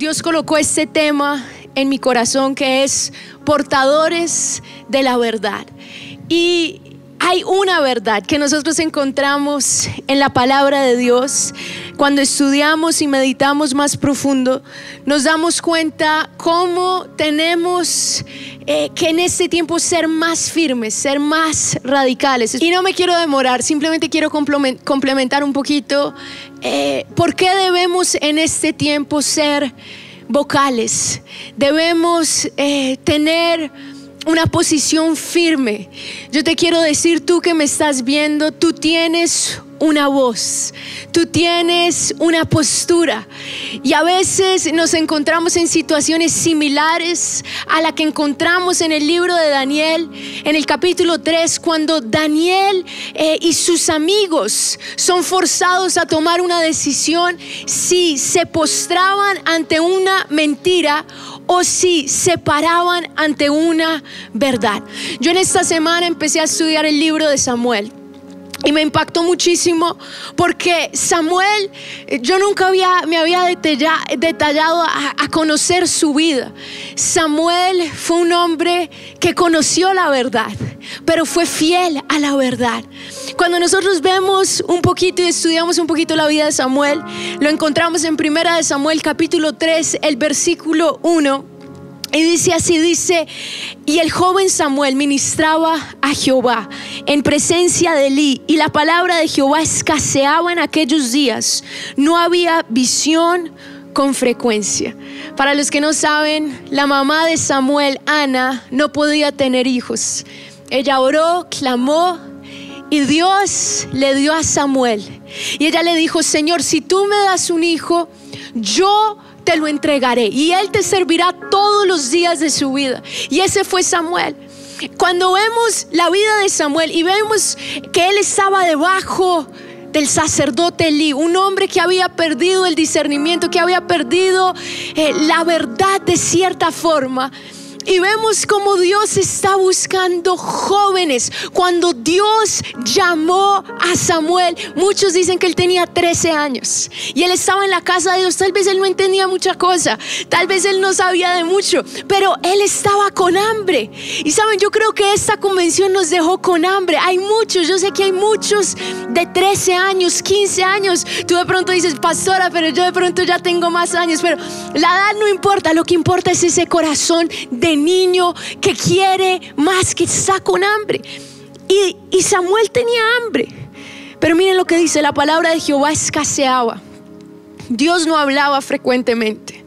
Dios colocó este tema en mi corazón que es portadores de la verdad. Y hay una verdad que nosotros encontramos en la palabra de Dios. Cuando estudiamos y meditamos más profundo, nos damos cuenta cómo tenemos eh, que en este tiempo ser más firmes, ser más radicales. Y no me quiero demorar, simplemente quiero complementar un poquito eh, por qué debemos en este tiempo ser vocales. Debemos eh, tener una posición firme. Yo te quiero decir, tú que me estás viendo, tú tienes una voz, tú tienes una postura. Y a veces nos encontramos en situaciones similares a la que encontramos en el libro de Daniel, en el capítulo 3, cuando Daniel eh, y sus amigos son forzados a tomar una decisión si se postraban ante una mentira o si se paraban ante una verdad. Yo en esta semana empecé a estudiar el libro de Samuel. Y me impactó muchísimo porque Samuel, yo nunca había, me había detallado a, conocer su vida. Samuel fue un hombre que conoció la verdad, pero fue fiel a la verdad. Cuando nosotros vemos un poquito y estudiamos un poquito la vida de Samuel, lo encontramos en Primera de Samuel capítulo 3, el versículo 1. Y dice así, dice, y el joven Samuel ministraba a Jehová en presencia de Elí, y la palabra de Jehová escaseaba en aquellos días. No había visión con frecuencia. Para los que no saben, la mamá de Samuel, Ana, no podía tener hijos. Ella oró, clamó, y Dios le dio a Samuel. Y ella le dijo, Señor, si tú me das un hijo, yo te lo entregaré y Él te servirá todos los días de su vida. Y ese fue Samuel. Cuando vemos la vida de Samuel y vemos que él estaba debajo del sacerdote Elí, un hombre que había perdido el discernimiento, que había perdido eh, la verdad de cierta forma, y vemos como Dios está buscando jóvenes. Cuando Dios llamó a Samuel, muchos dicen que él tenía 13 años y él estaba en la casa de Dios. Tal vez él no entendía mucha cosa, tal vez él no sabía de mucho, pero él estaba con hambre. Y saben, yo creo que esta convención nos dejó con hambre. Hay muchos, yo sé que hay muchos de 13 años, 15 años. Tú de pronto dices, pastora, pero yo de pronto ya tengo más años. Pero la edad no importa, lo que importa es ese corazón de niño que quiere más, que está con hambre. Y, y Samuel tenía hambre. Pero miren lo que dice, la palabra de Jehová escaseaba. Dios no hablaba frecuentemente.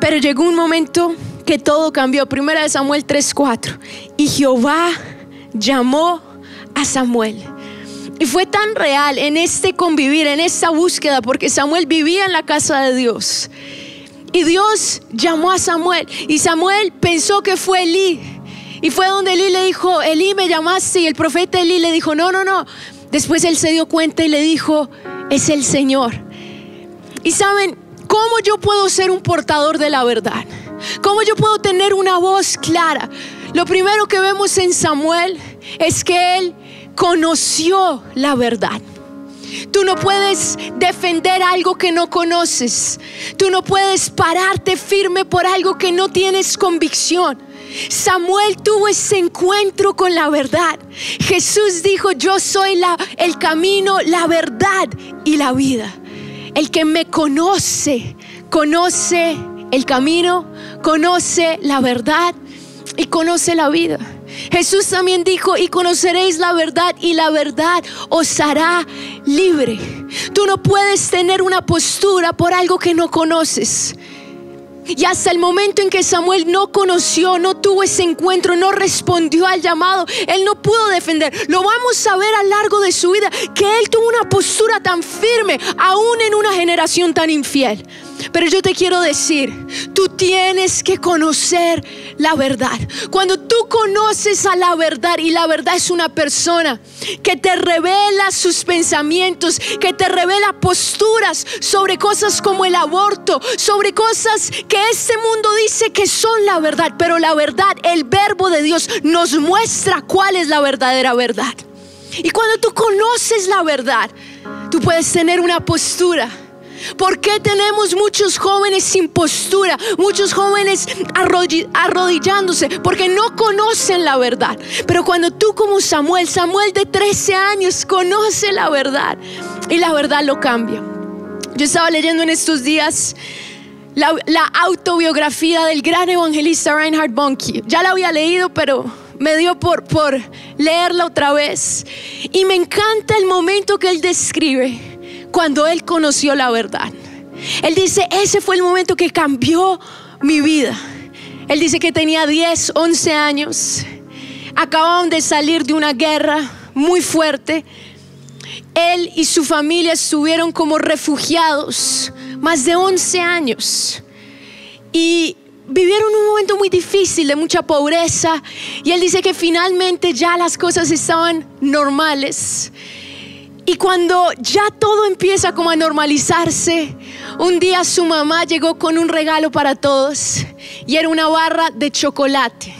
Pero llegó un momento que todo cambió. Primera de Samuel 3:4. Y Jehová llamó a Samuel. Y fue tan real en este convivir, en esta búsqueda, porque Samuel vivía en la casa de Dios. Y Dios llamó a Samuel y Samuel pensó que fue Elí. Y fue donde Elí le dijo, Elí me llamaste y el profeta Elí le dijo, no, no, no. Después él se dio cuenta y le dijo, es el Señor. Y saben, ¿cómo yo puedo ser un portador de la verdad? ¿Cómo yo puedo tener una voz clara? Lo primero que vemos en Samuel es que él conoció la verdad. Tú no puedes defender algo que no conoces. Tú no puedes pararte firme por algo que no tienes convicción. Samuel tuvo ese encuentro con la verdad. Jesús dijo, yo soy la, el camino, la verdad y la vida. El que me conoce, conoce el camino, conoce la verdad y conoce la vida. Jesús también dijo, y conoceréis la verdad y la verdad os hará libre. Tú no puedes tener una postura por algo que no conoces. Y hasta el momento en que Samuel no conoció, no tuvo ese encuentro, no respondió al llamado, él no pudo defender. Lo vamos a ver a lo largo de su vida, que él tuvo una postura tan firme, aún en una generación tan infiel. Pero yo te quiero decir, tú tienes que conocer la verdad. Cuando tú conoces a la verdad y la verdad es una persona que te revela sus pensamientos, que te revela posturas sobre cosas como el aborto, sobre cosas que este mundo dice que son la verdad, pero la verdad, el verbo de Dios nos muestra cuál es la verdadera verdad. Y cuando tú conoces la verdad, tú puedes tener una postura ¿Por qué tenemos muchos jóvenes sin postura? Muchos jóvenes arrodillándose porque no conocen la verdad. Pero cuando tú como Samuel, Samuel de 13 años, conoce la verdad y la verdad lo cambia. Yo estaba leyendo en estos días la, autobiografía del gran evangelista Reinhard Bonnke. Ya la había leído, pero me dio por, por leerla otra vez. Y me encanta el momento que él describe cuando él conoció la verdad. Él dice, ese fue el momento que cambió mi vida. Él dice que tenía 10, 11 años. Acababan de salir de una guerra muy fuerte. Él y su familia estuvieron como refugiados más de 11 años. Y vivieron un momento muy difícil de mucha pobreza y él dice que finalmente ya las cosas estaban normales. Y cuando ya todo empieza como a normalizarse, un día su mamá llegó con un regalo para todos y era una barra de chocolate,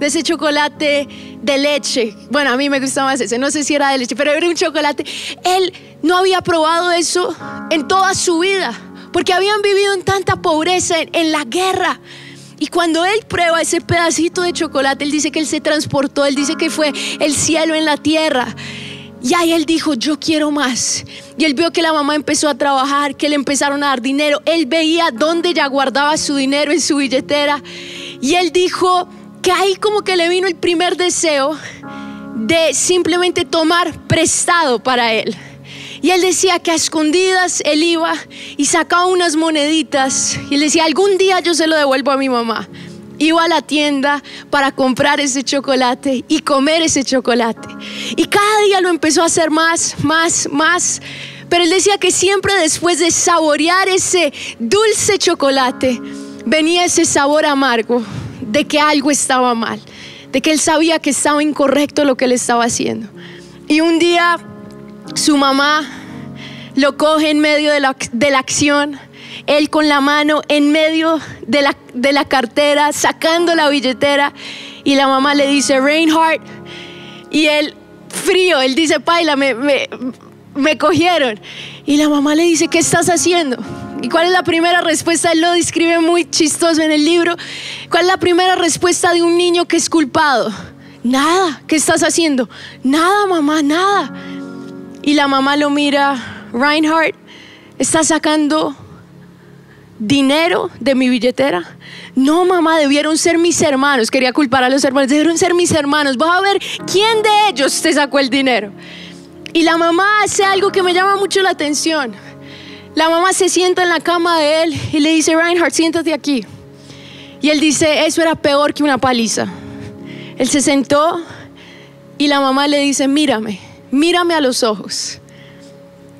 de ese chocolate de leche. Bueno, a mí me gustaba más ese, no sé si era de leche, pero era un chocolate. Él no había probado eso en toda su vida, porque habían vivido en tanta pobreza, en, la guerra. Y cuando él prueba ese pedacito de chocolate, él dice que él se transportó, él dice que fue el cielo en la tierra. Y ahí él dijo, yo quiero más. Y él vio que la mamá empezó a trabajar, que le empezaron a dar dinero. Él veía dónde ya guardaba su dinero en su billetera. Y él dijo que ahí como que le vino el primer deseo de simplemente tomar prestado para él. Y él decía que a escondidas él iba y sacaba unas moneditas y le decía, algún día yo se lo devuelvo a mi mamá. Iba a la tienda para comprar ese chocolate y comer ese chocolate. Y cada día lo empezó a hacer más, más, más. Pero él decía que siempre después de saborear ese dulce chocolate, venía ese sabor amargo de que algo estaba mal, de que él sabía que estaba incorrecto lo que él estaba haciendo. Y un día su mamá lo coge en medio de la, acción, él con la mano en medio de la, de la cartera, sacando la billetera, y la mamá le dice, Reinhardt, y él frío, él dice, Paila, me, me, me cogieron. Y la mamá le dice, ¿qué estás haciendo? ¿Y cuál es la primera respuesta? Él lo describe muy chistoso en el libro. ¿Cuál es la primera respuesta de un niño que es culpado? Nada. ¿Qué estás haciendo? Nada, mamá, nada. Y la mamá lo mira, Reinhardt, ¿está sacando dinero de mi billetera? No, mamá, debieron ser mis hermanos. Quería culpar a los hermanos. Debieron ser mis hermanos. Vas a ver quién de ellos te sacó el dinero. Y la mamá hace algo que me llama mucho la atención. La mamá se sienta en la cama de él y le dice, Reinhardt, siéntate aquí. Y él dice, eso era peor que una paliza. Él se sentó y la mamá le dice, mírame mírame a los ojos.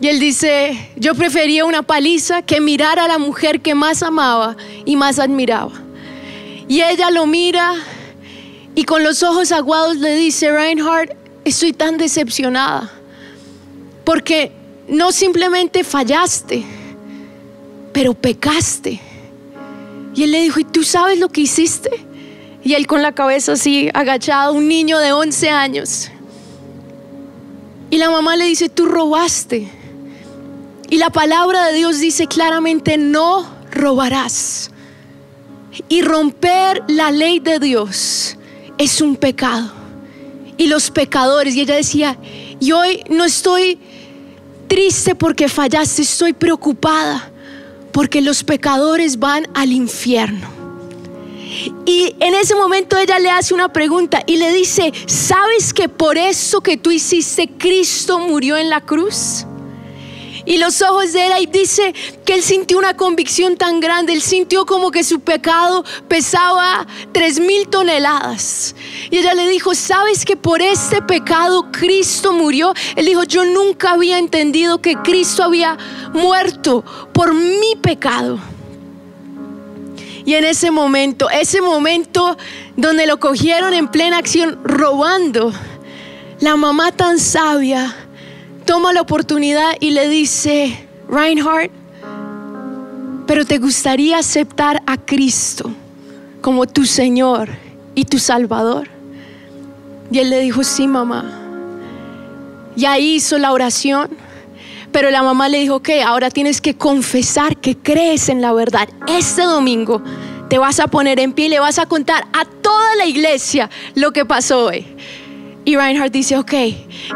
Y él dice, yo prefería una paliza que mirar a la mujer que más amaba y más admiraba. Y ella lo mira y con los ojos aguados le dice, Reinhardt, estoy tan decepcionada. Porque no simplemente fallaste, pero pecaste. Y él le dijo, ¿y tú sabes lo que hiciste? Y él con la cabeza así agachado, un niño de 11 años. Y la mamá le dice, tú robaste. Y la palabra de Dios dice claramente, no robarás. Y romper la ley de Dios es un pecado. Y los pecadores, y ella decía, y hoy no estoy triste porque fallaste, estoy preocupada porque los pecadores van al infierno. Y en ese momento ella le hace una pregunta y le dice, ¿sabes que por eso que tú hiciste Cristo murió en la cruz? Y los ojos de él ahí dice que él sintió una convicción tan grande, él sintió como que su pecado pesaba tres mil toneladas. Y ella le dijo, ¿sabes que por este pecado Cristo murió? Él dijo, yo nunca había entendido que Cristo había muerto por mi pecado. Y en ese momento, ese momento donde lo cogieron en plena acción robando, la mamá tan sabia toma la oportunidad y le dice, Reinhardt, pero te gustaría aceptar a Cristo como tu Señor y tu Salvador. Y él le dijo, sí, mamá. Y ahí hizo la oración Pero la mamá le dijo, ok, ahora tienes que confesar que crees en la verdad. Este domingo te vas a poner en pie y le vas a contar a toda la iglesia lo que pasó hoy. Y Reinhardt dice, ok.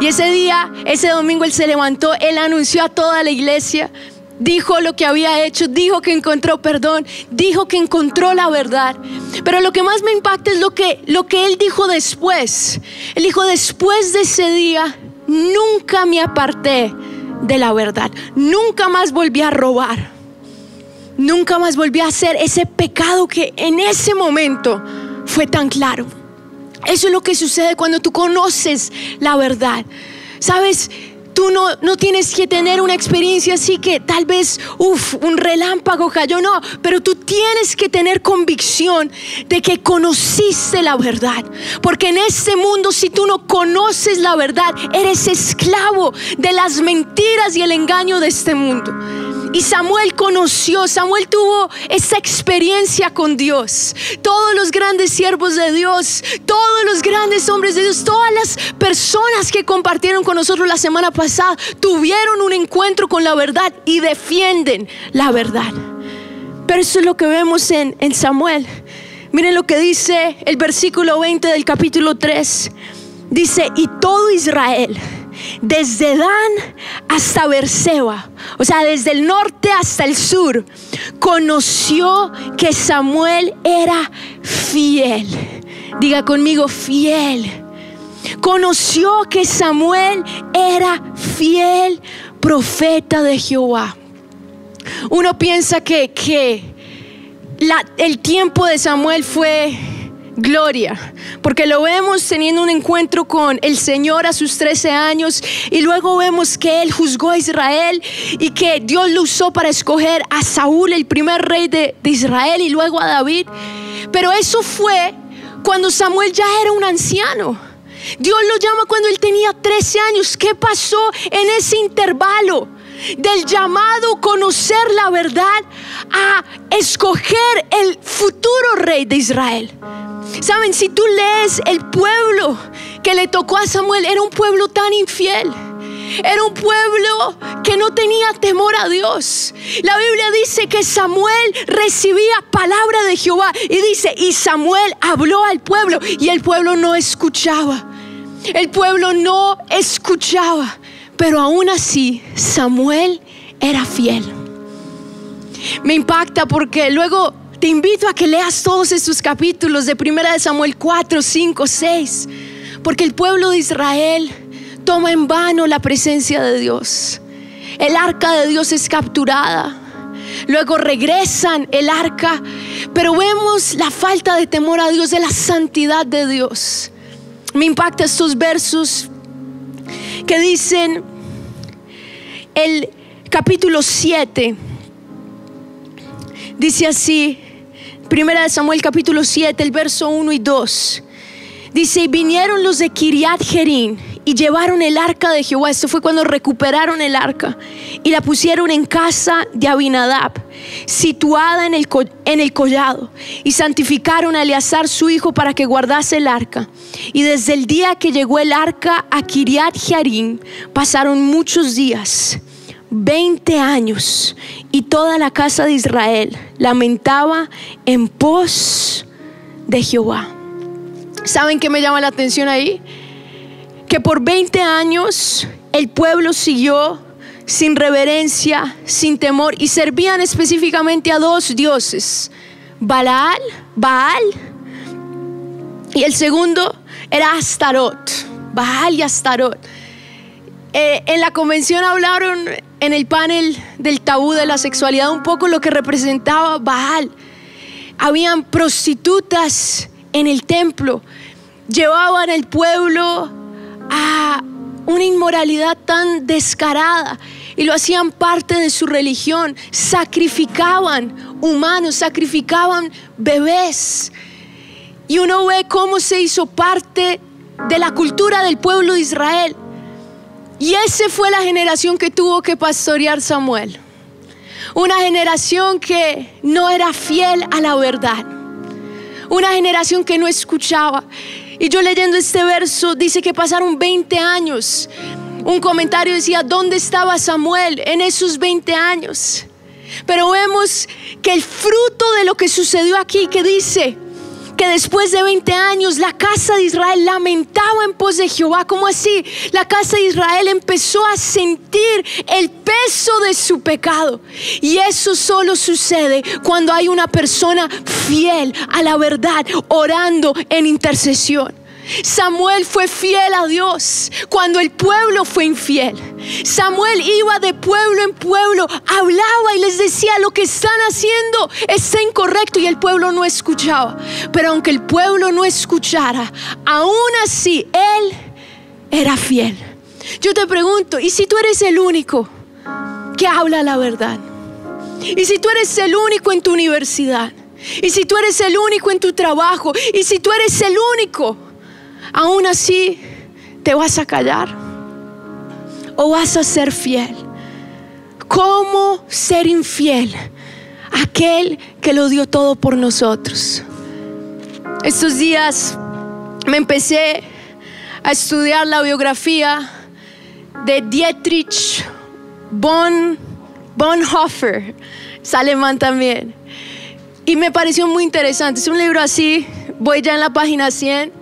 Y ese día, ese domingo él se levantó, él anunció a toda la iglesia, dijo lo que había hecho, dijo que encontró perdón, dijo que encontró la verdad. Pero lo que más me impacta es lo que, lo que él dijo después. Él dijo, después de ese día, nunca me aparté de la verdad. Nunca más volví a robar. Nunca más volví a hacer ese pecado que en ese momento fue tan claro. Eso es lo que sucede cuando tú conoces la verdad. Sabes, tú no, no, tienes que tener una experiencia así que tal vez, uff, un relámpago cayó, no, pero tú tienes que tener convicción de que conociste la verdad. Porque en este mundo, si tú no conoces la verdad, eres esclavo de las mentiras y el engaño de este mundo. Y Samuel conoció, Samuel tuvo esa experiencia con Dios. Todos los grandes siervos de Dios, todos los grandes hombres de Dios, todas las personas que compartieron con nosotros la semana pasada, tuvieron un encuentro con la verdad y defienden la verdad. Pero eso es lo que vemos en, en Samuel. Miren lo que dice el versículo 20 del capítulo 3. Dice, y todo Israel desde Dan hasta Berseba, o sea, desde el norte hasta el sur, conoció que Samuel era fiel. Diga conmigo, fiel. Conoció que Samuel era fiel profeta de Jehová. Uno piensa que, que el tiempo de Samuel fue gloria, porque lo vemos teniendo un encuentro con el Señor a sus 13 años y luego vemos que Él juzgó a Israel y que Dios lo usó para escoger a Saúl, el primer rey de, Israel, y luego a David. Pero eso fue cuando Samuel ya era un anciano. Dios lo llama cuando él tenía 13 años. ¿Qué pasó en ese intervalo? del llamado conocer la verdad a escoger el futuro rey de Israel. Saben, si tú lees el pueblo que le tocó a Samuel, era un pueblo tan infiel. Era un pueblo que no tenía temor a Dios. La Biblia dice que Samuel recibía palabra de Jehová y dice, y Samuel habló al pueblo y el pueblo no escuchaba. El pueblo no escuchaba. Pero aún así, Samuel era fiel. Me impacta porque luego te invito a que leas todos estos capítulos de 1 de Samuel 4, 5, 6, porque el pueblo de Israel toma en vano la presencia de Dios. El arca de Dios es capturada. Luego regresan el arca, pero vemos la falta de temor a Dios, de la santidad de Dios. Me impacta estos versos que dicen el capítulo 7. Dice así, Primera de Samuel capítulo 7, el verso 1 y 2. Dice, y vinieron los de Kiriat Jerín y llevaron el arca de Jehová. Esto fue cuando recuperaron el arca y la pusieron en casa de Abinadab, situada en el, en el collado. Y santificaron a Eleazar su hijo para que guardase el arca. Y desde el día que llegó el arca a Kiriat Jearim, pasaron muchos días. 20 años y toda la casa de Israel lamentaba en pos de Jehová. ¿Saben qué me llama la atención ahí? Que por 20 años el pueblo siguió sin reverencia, sin temor y servían específicamente a dos dioses, Baal, Baal y el segundo era Astarot, Baal y Astarot. Eh, en la convención hablaron en el panel del tabú de la sexualidad un poco lo que representaba Baal. Habían prostitutas en el templo, llevaban al pueblo a una inmoralidad tan descarada y lo hacían parte de su religión, sacrificaban humanos, sacrificaban bebés. Y uno ve cómo se hizo parte de la cultura del pueblo de Israel. Y esa fue la generación que tuvo que pastorear Samuel. Una generación que no era fiel a la verdad. Una generación que no escuchaba. Y yo leyendo este verso dice que pasaron 20 años. Un comentario decía, ¿dónde estaba Samuel en esos 20 años? Pero vemos que el fruto de lo que sucedió aquí, que dice, que después de 20 años la casa de Israel lamentaba en pos de Jehová. ¿Cómo así? La casa de Israel empezó a sentir el peso de su pecado. Y eso solo sucede cuando hay una persona fiel a la verdad, orando en intercesión. Samuel fue fiel a Dios cuando el pueblo fue infiel. Samuel iba de pueblo en pueblo, hablaba y les decía lo que están haciendo está incorrecto y el pueblo no escuchaba. Pero aunque el pueblo no escuchara, aún así él era fiel. Yo te pregunto, ¿y si tú eres el único que habla la verdad? ¿Y si tú eres el único en tu universidad? ¿Y si tú eres el único en tu trabajo? ¿Y si tú eres el único? Aún así te vas a callar o vas a ser fiel. ¿Cómo ser infiel? Aquel que lo dio todo por nosotros. Estos días me empecé a estudiar la biografía de Dietrich Bon, Bonhoeffer, es alemán también. Y me pareció muy interesante. Es un libro así, voy ya en la página 100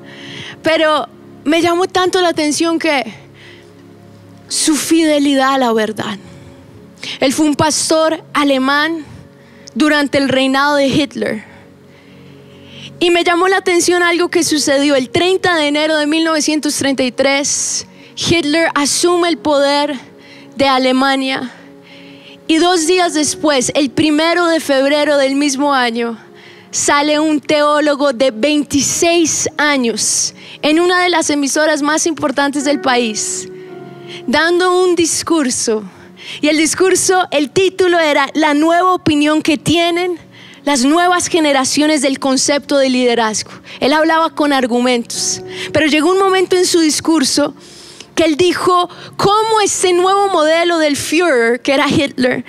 pero me llamó tanto la atención que su fidelidad a la verdad. Él fue un pastor alemán durante el reinado de Hitler. Y me llamó la atención algo que sucedió el 30 de enero de 1933. Hitler asume el poder de Alemania y dos días después, el primero de febrero del mismo año, sale un teólogo de 26 años en una de las emisoras más importantes del país, dando un discurso. Y el discurso, el título era La nueva opinión que tienen las nuevas generaciones del concepto de liderazgo. Él hablaba con argumentos, pero llegó un momento en su discurso que él dijo cómo ese nuevo modelo del Führer, que era Hitler,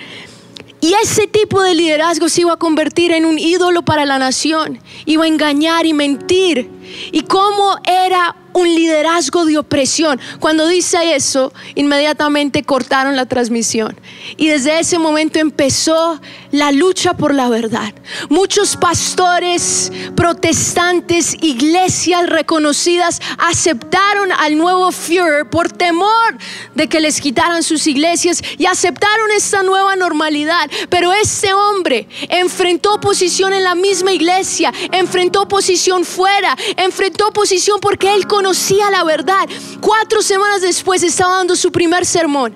y ese tipo de liderazgo se iba a convertir en un ídolo para la nación. Iba a engañar y mentir. Y cómo era un liderazgo de opresión. Cuando dice eso, inmediatamente cortaron la transmisión. Y desde ese momento empezó la lucha por la verdad. Muchos pastores, protestantes, iglesias reconocidas aceptaron al nuevo Führer por temor de que les quitaran sus iglesias y aceptaron esta nueva normalidad. Pero este hombre enfrentó oposición en la misma iglesia, enfrentó oposición fuera, enfrentó oposición porque él conocía conocía la verdad. Cuatro semanas después estaba dando su primer sermón.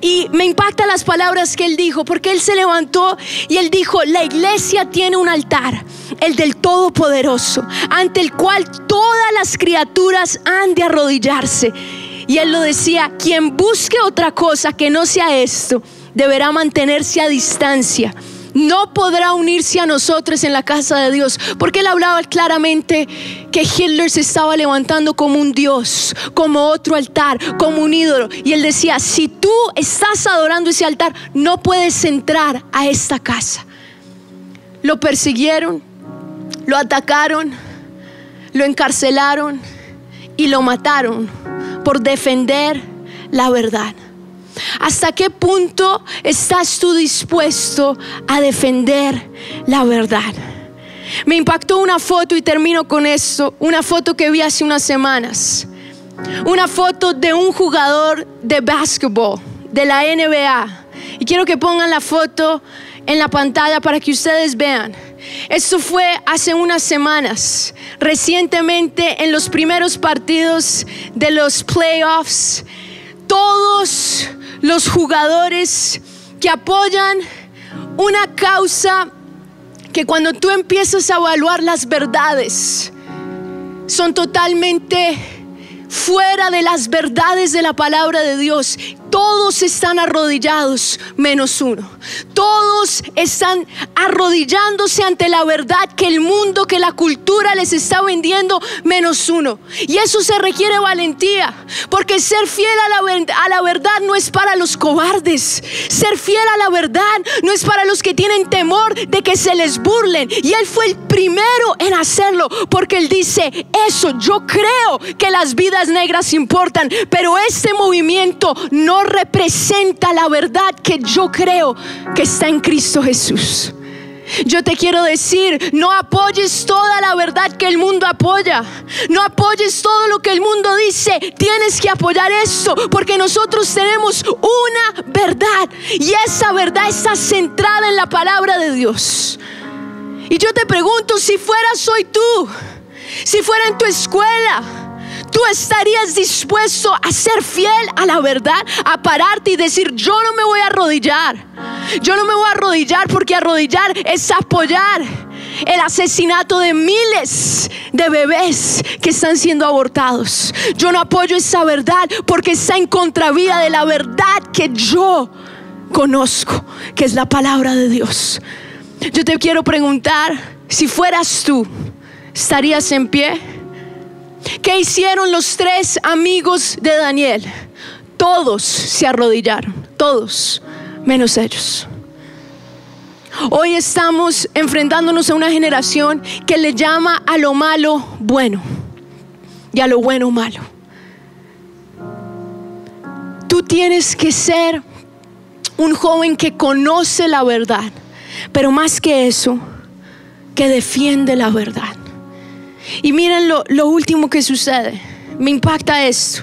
Y me impacta las palabras que él dijo, porque él se levantó y él dijo, la iglesia tiene un altar, el del Todopoderoso, ante el cual todas las criaturas han de arrodillarse. Y él lo decía, quien busque otra cosa que no sea esto, deberá mantenerse a distancia no podrá unirse a nosotros en la casa de Dios. Porque él hablaba claramente que Hitler se estaba levantando como un Dios, como otro altar, como un ídolo. Y él decía, si tú estás adorando ese altar, no puedes entrar a esta casa. Lo persiguieron, lo atacaron, lo encarcelaron y lo mataron por defender la verdad. ¿Hasta qué punto estás tú dispuesto a defender la verdad? Me impactó una foto y termino con esto, una foto que vi hace unas semanas. Una foto de un jugador de básquetbol de la NBA. Y quiero que pongan la foto en la pantalla para que ustedes vean. Esto fue hace unas semanas, recientemente en los primeros partidos de los playoffs. Todos los jugadores que apoyan una causa que cuando tú empiezas a evaluar las verdades, son totalmente fuera de las verdades de la palabra de Dios. todos están arrodillados menos uno. Todos están arrodillándose ante la verdad que el mundo, que la cultura les está vendiendo menos uno. Y eso se requiere valentía, porque ser fiel a la, verdad no es para los cobardes. Ser fiel a la verdad no es para los que tienen temor de que se les burlen. Y Él fue el primero en hacerlo, porque Él dice, eso, yo creo que las vidas negras importan, pero este movimiento no representa la verdad que yo creo que está en Cristo Jesús. Yo te quiero decir, no apoyes toda la verdad que el mundo apoya. No apoyes todo lo que el mundo dice. Tienes que apoyar esto porque nosotros tenemos una verdad y esa verdad está centrada en la palabra de Dios. Y yo te pregunto, si fuera soy tú, si fuera en tu escuela, tú estarías dispuesto a ser fiel a la verdad, a pararte y decir, yo no me voy a arrodillar. Yo no me voy a arrodillar porque arrodillar es apoyar el asesinato de miles de bebés que están siendo abortados. Yo no apoyo esa verdad porque está en contravía de la verdad que yo conozco, que es la palabra de Dios. Yo te quiero preguntar, si fueras tú, ¿estarías en pie? ¿Qué hicieron los tres amigos de Daniel? Todos se arrodillaron, todos, menos ellos. Hoy estamos enfrentándonos a una generación que le llama a lo malo bueno y a lo bueno malo. Tú tienes que ser un joven que conoce la verdad, pero más que eso, que defiende la verdad. Y miren lo, último que sucede. Me impacta esto.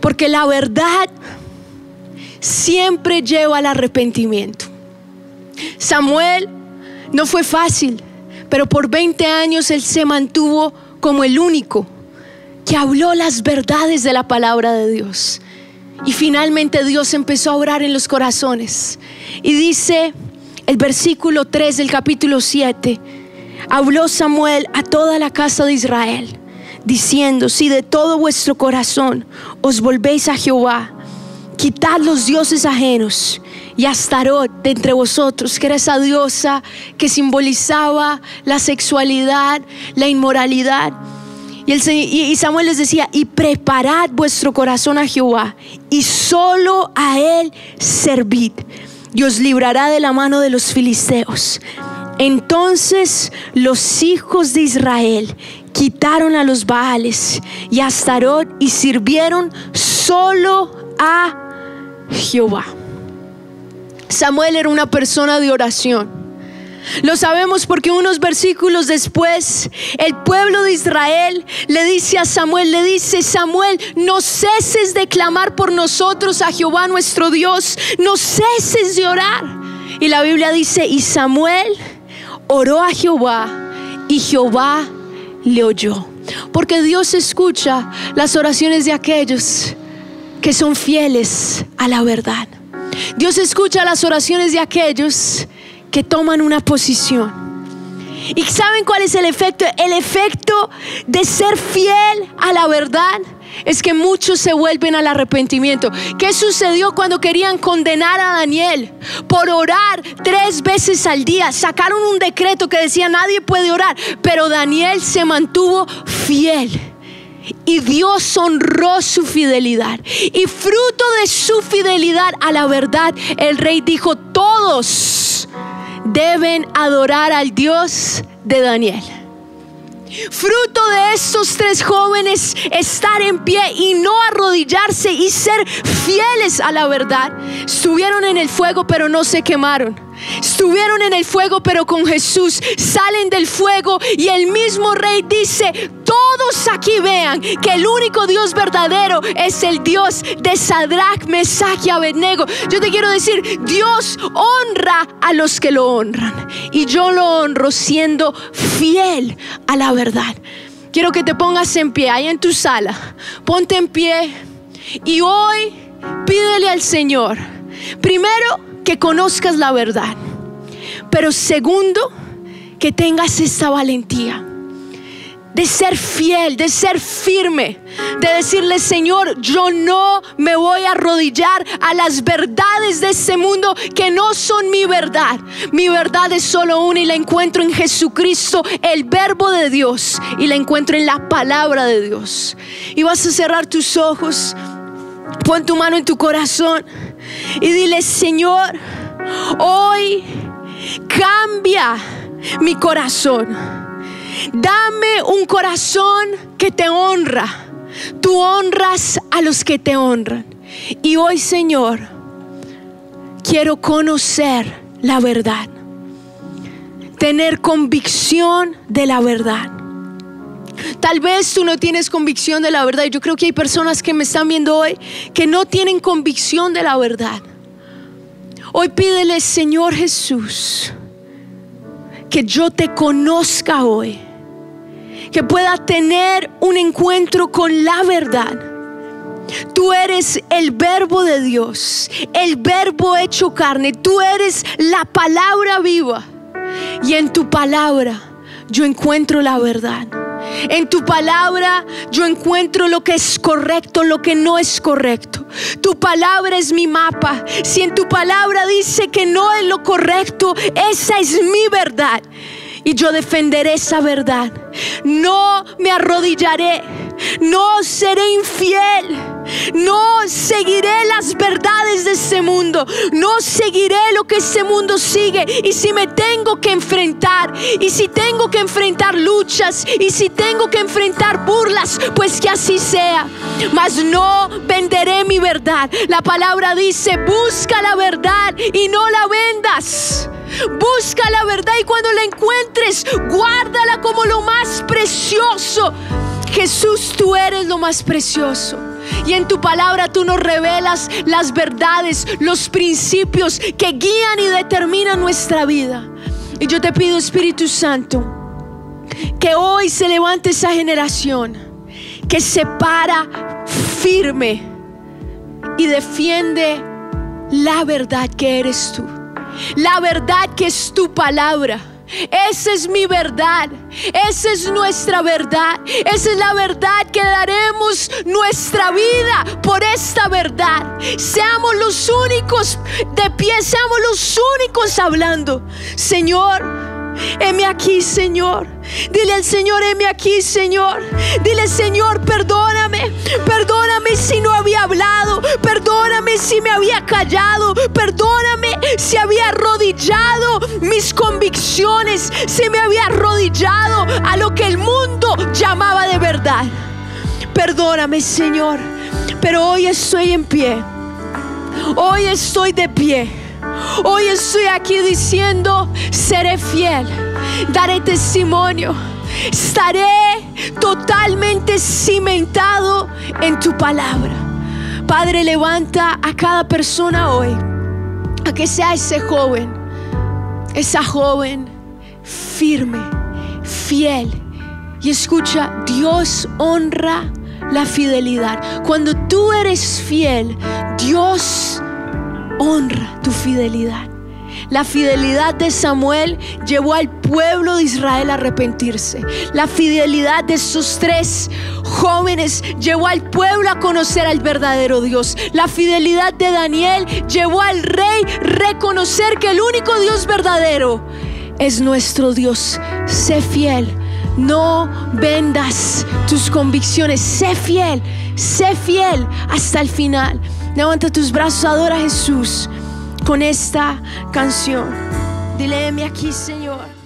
Porque la verdad siempre lleva al arrepentimiento. Samuel no fue fácil, pero por 20 años él se mantuvo como el único que habló las verdades de la palabra de Dios. Y finalmente Dios empezó a orar en los corazones. Y dice el versículo 3 del capítulo 7 habló Samuel a toda la casa de Israel, diciendo, si de todo vuestro corazón os volvéis a Jehová, quitad los dioses ajenos y Astarot de entre vosotros, que era esa diosa que simbolizaba la sexualidad, la inmoralidad. Y, Samuel les decía, y preparad vuestro corazón a Jehová, y solo a Él servid, y os librará de la mano de los filisteos. Entonces los hijos de Israel quitaron a los Baales y a y sirvieron solo a Jehová. Samuel era una persona de oración. Lo sabemos porque unos versículos después el pueblo de Israel le dice a Samuel, le dice, Samuel, no ceses de clamar por nosotros a Jehová nuestro Dios, no ceses de orar. Y la Biblia dice, y Samuel oró a Jehová y Jehová le oyó. Porque Dios escucha las oraciones de aquellos que son fieles a la verdad. Dios escucha las oraciones de aquellos que toman una posición. ¿Y saben cuál es el efecto? El efecto de ser fiel a la verdad es que muchos se vuelven al arrepentimiento. ¿Qué sucedió cuando querían condenar a Daniel por orar tres veces al día? Sacaron un decreto que decía nadie puede orar, pero Daniel se mantuvo fiel. Y Dios honró su fidelidad. Y fruto de su fidelidad a la verdad, el rey dijo, todos deben adorar al Dios de Daniel. Fruto de estos tres jóvenes, estar en pie y no arrodillarse y ser fieles a la verdad. Estuvieron en el fuego pero no se quemaron. Estuvieron en el fuego, pero con Jesús salen del fuego y el mismo rey dice, todos aquí vean que el único Dios verdadero es el Dios de Sadrach, Mesach y Abednego. Yo te quiero decir, Dios honra a los que lo honran y yo lo honro siendo fiel a la verdad. Quiero que te pongas en pie ahí en tu sala. Ponte en pie y hoy pídele al Señor. Primero, que conozcas la verdad. Pero segundo, que tengas esa valentía de ser fiel, de ser firme, de decirle, Señor, yo no me voy a arrodillar a las verdades de este mundo que no son mi verdad. Mi verdad es solo una y la encuentro en Jesucristo, el verbo de Dios, y la encuentro en la palabra de Dios. Y vas a cerrar tus ojos, pon tu mano en tu corazón y dile, Señor, hoy cambia mi corazón Dame un corazón que te honra. Tú honras a los que te honran. Y hoy, Señor, quiero conocer la verdad. Tener convicción de la verdad. Tal vez tú no tienes convicción de la verdad. Yo creo que hay personas que me están viendo hoy que no tienen convicción de la verdad. Hoy pídele, Señor Jesús, que yo te conozca hoy que pueda tener un encuentro con la verdad. Tú eres el verbo de Dios, el verbo hecho carne. Tú eres la palabra viva. Y en tu palabra yo encuentro la verdad. En tu palabra yo encuentro lo que es correcto, lo que no es correcto. Tu palabra es mi mapa. Si en tu palabra dice que no es lo correcto, esa es mi verdad y yo defenderé esa verdad. No me arrodillaré, no seré infiel, no seguiré las verdades de este mundo, no seguiré lo que este mundo sigue. Y si me tengo que enfrentar, y si tengo que enfrentar luchas, y si tengo que enfrentar burlas, pues que así sea. Mas no venderé mi verdad. La palabra dice, busca la verdad y no la vendas. Busca la verdad y cuando la encuentres, guárdala como lo más precioso. Jesús, tú eres lo más precioso. Y en tu palabra tú nos revelas las verdades, los principios que guían y determinan nuestra vida. Y yo te pido, Espíritu Santo, que hoy se levante esa generación que se para firme y defiende la verdad que eres tú la verdad que es tu palabra. Esa es mi verdad. Esa es nuestra verdad. Esa es la verdad que daremos nuestra vida por esta verdad. Seamos los únicos de pie, seamos los únicos hablando. Señor, heme aquí, Señor. Dile al Señor, heme aquí, Señor. Dile, Señor, perdóname. Perdóname si no había hablado. Perdóname si me había callado. Perdóname si había arrodillado mis convicciones. Si me había arrodillado a lo que el mundo llamaba de verdad. Perdóname, Señor. Pero hoy estoy en pie. Hoy estoy de pie Hoy estoy aquí diciendo, seré fiel, daré testimonio, estaré totalmente cimentado en tu palabra. Padre, levanta a cada persona hoy, a que sea ese joven, esa joven firme, fiel. Y escucha, Dios honra la fidelidad. Cuando tú eres fiel, Dios honra tu fidelidad. La fidelidad de Samuel llevó al pueblo de Israel a arrepentirse. La fidelidad de esos tres jóvenes llevó al pueblo a conocer al verdadero Dios. La fidelidad de Daniel llevó al rey a reconocer que el único Dios verdadero es nuestro Dios. Sé fiel. No vendas tus convicciones. Sé fiel. Sé fiel hasta el final. Levanta tus brazos, adora a Jesús con esta canción. Dileme aquí, Señor.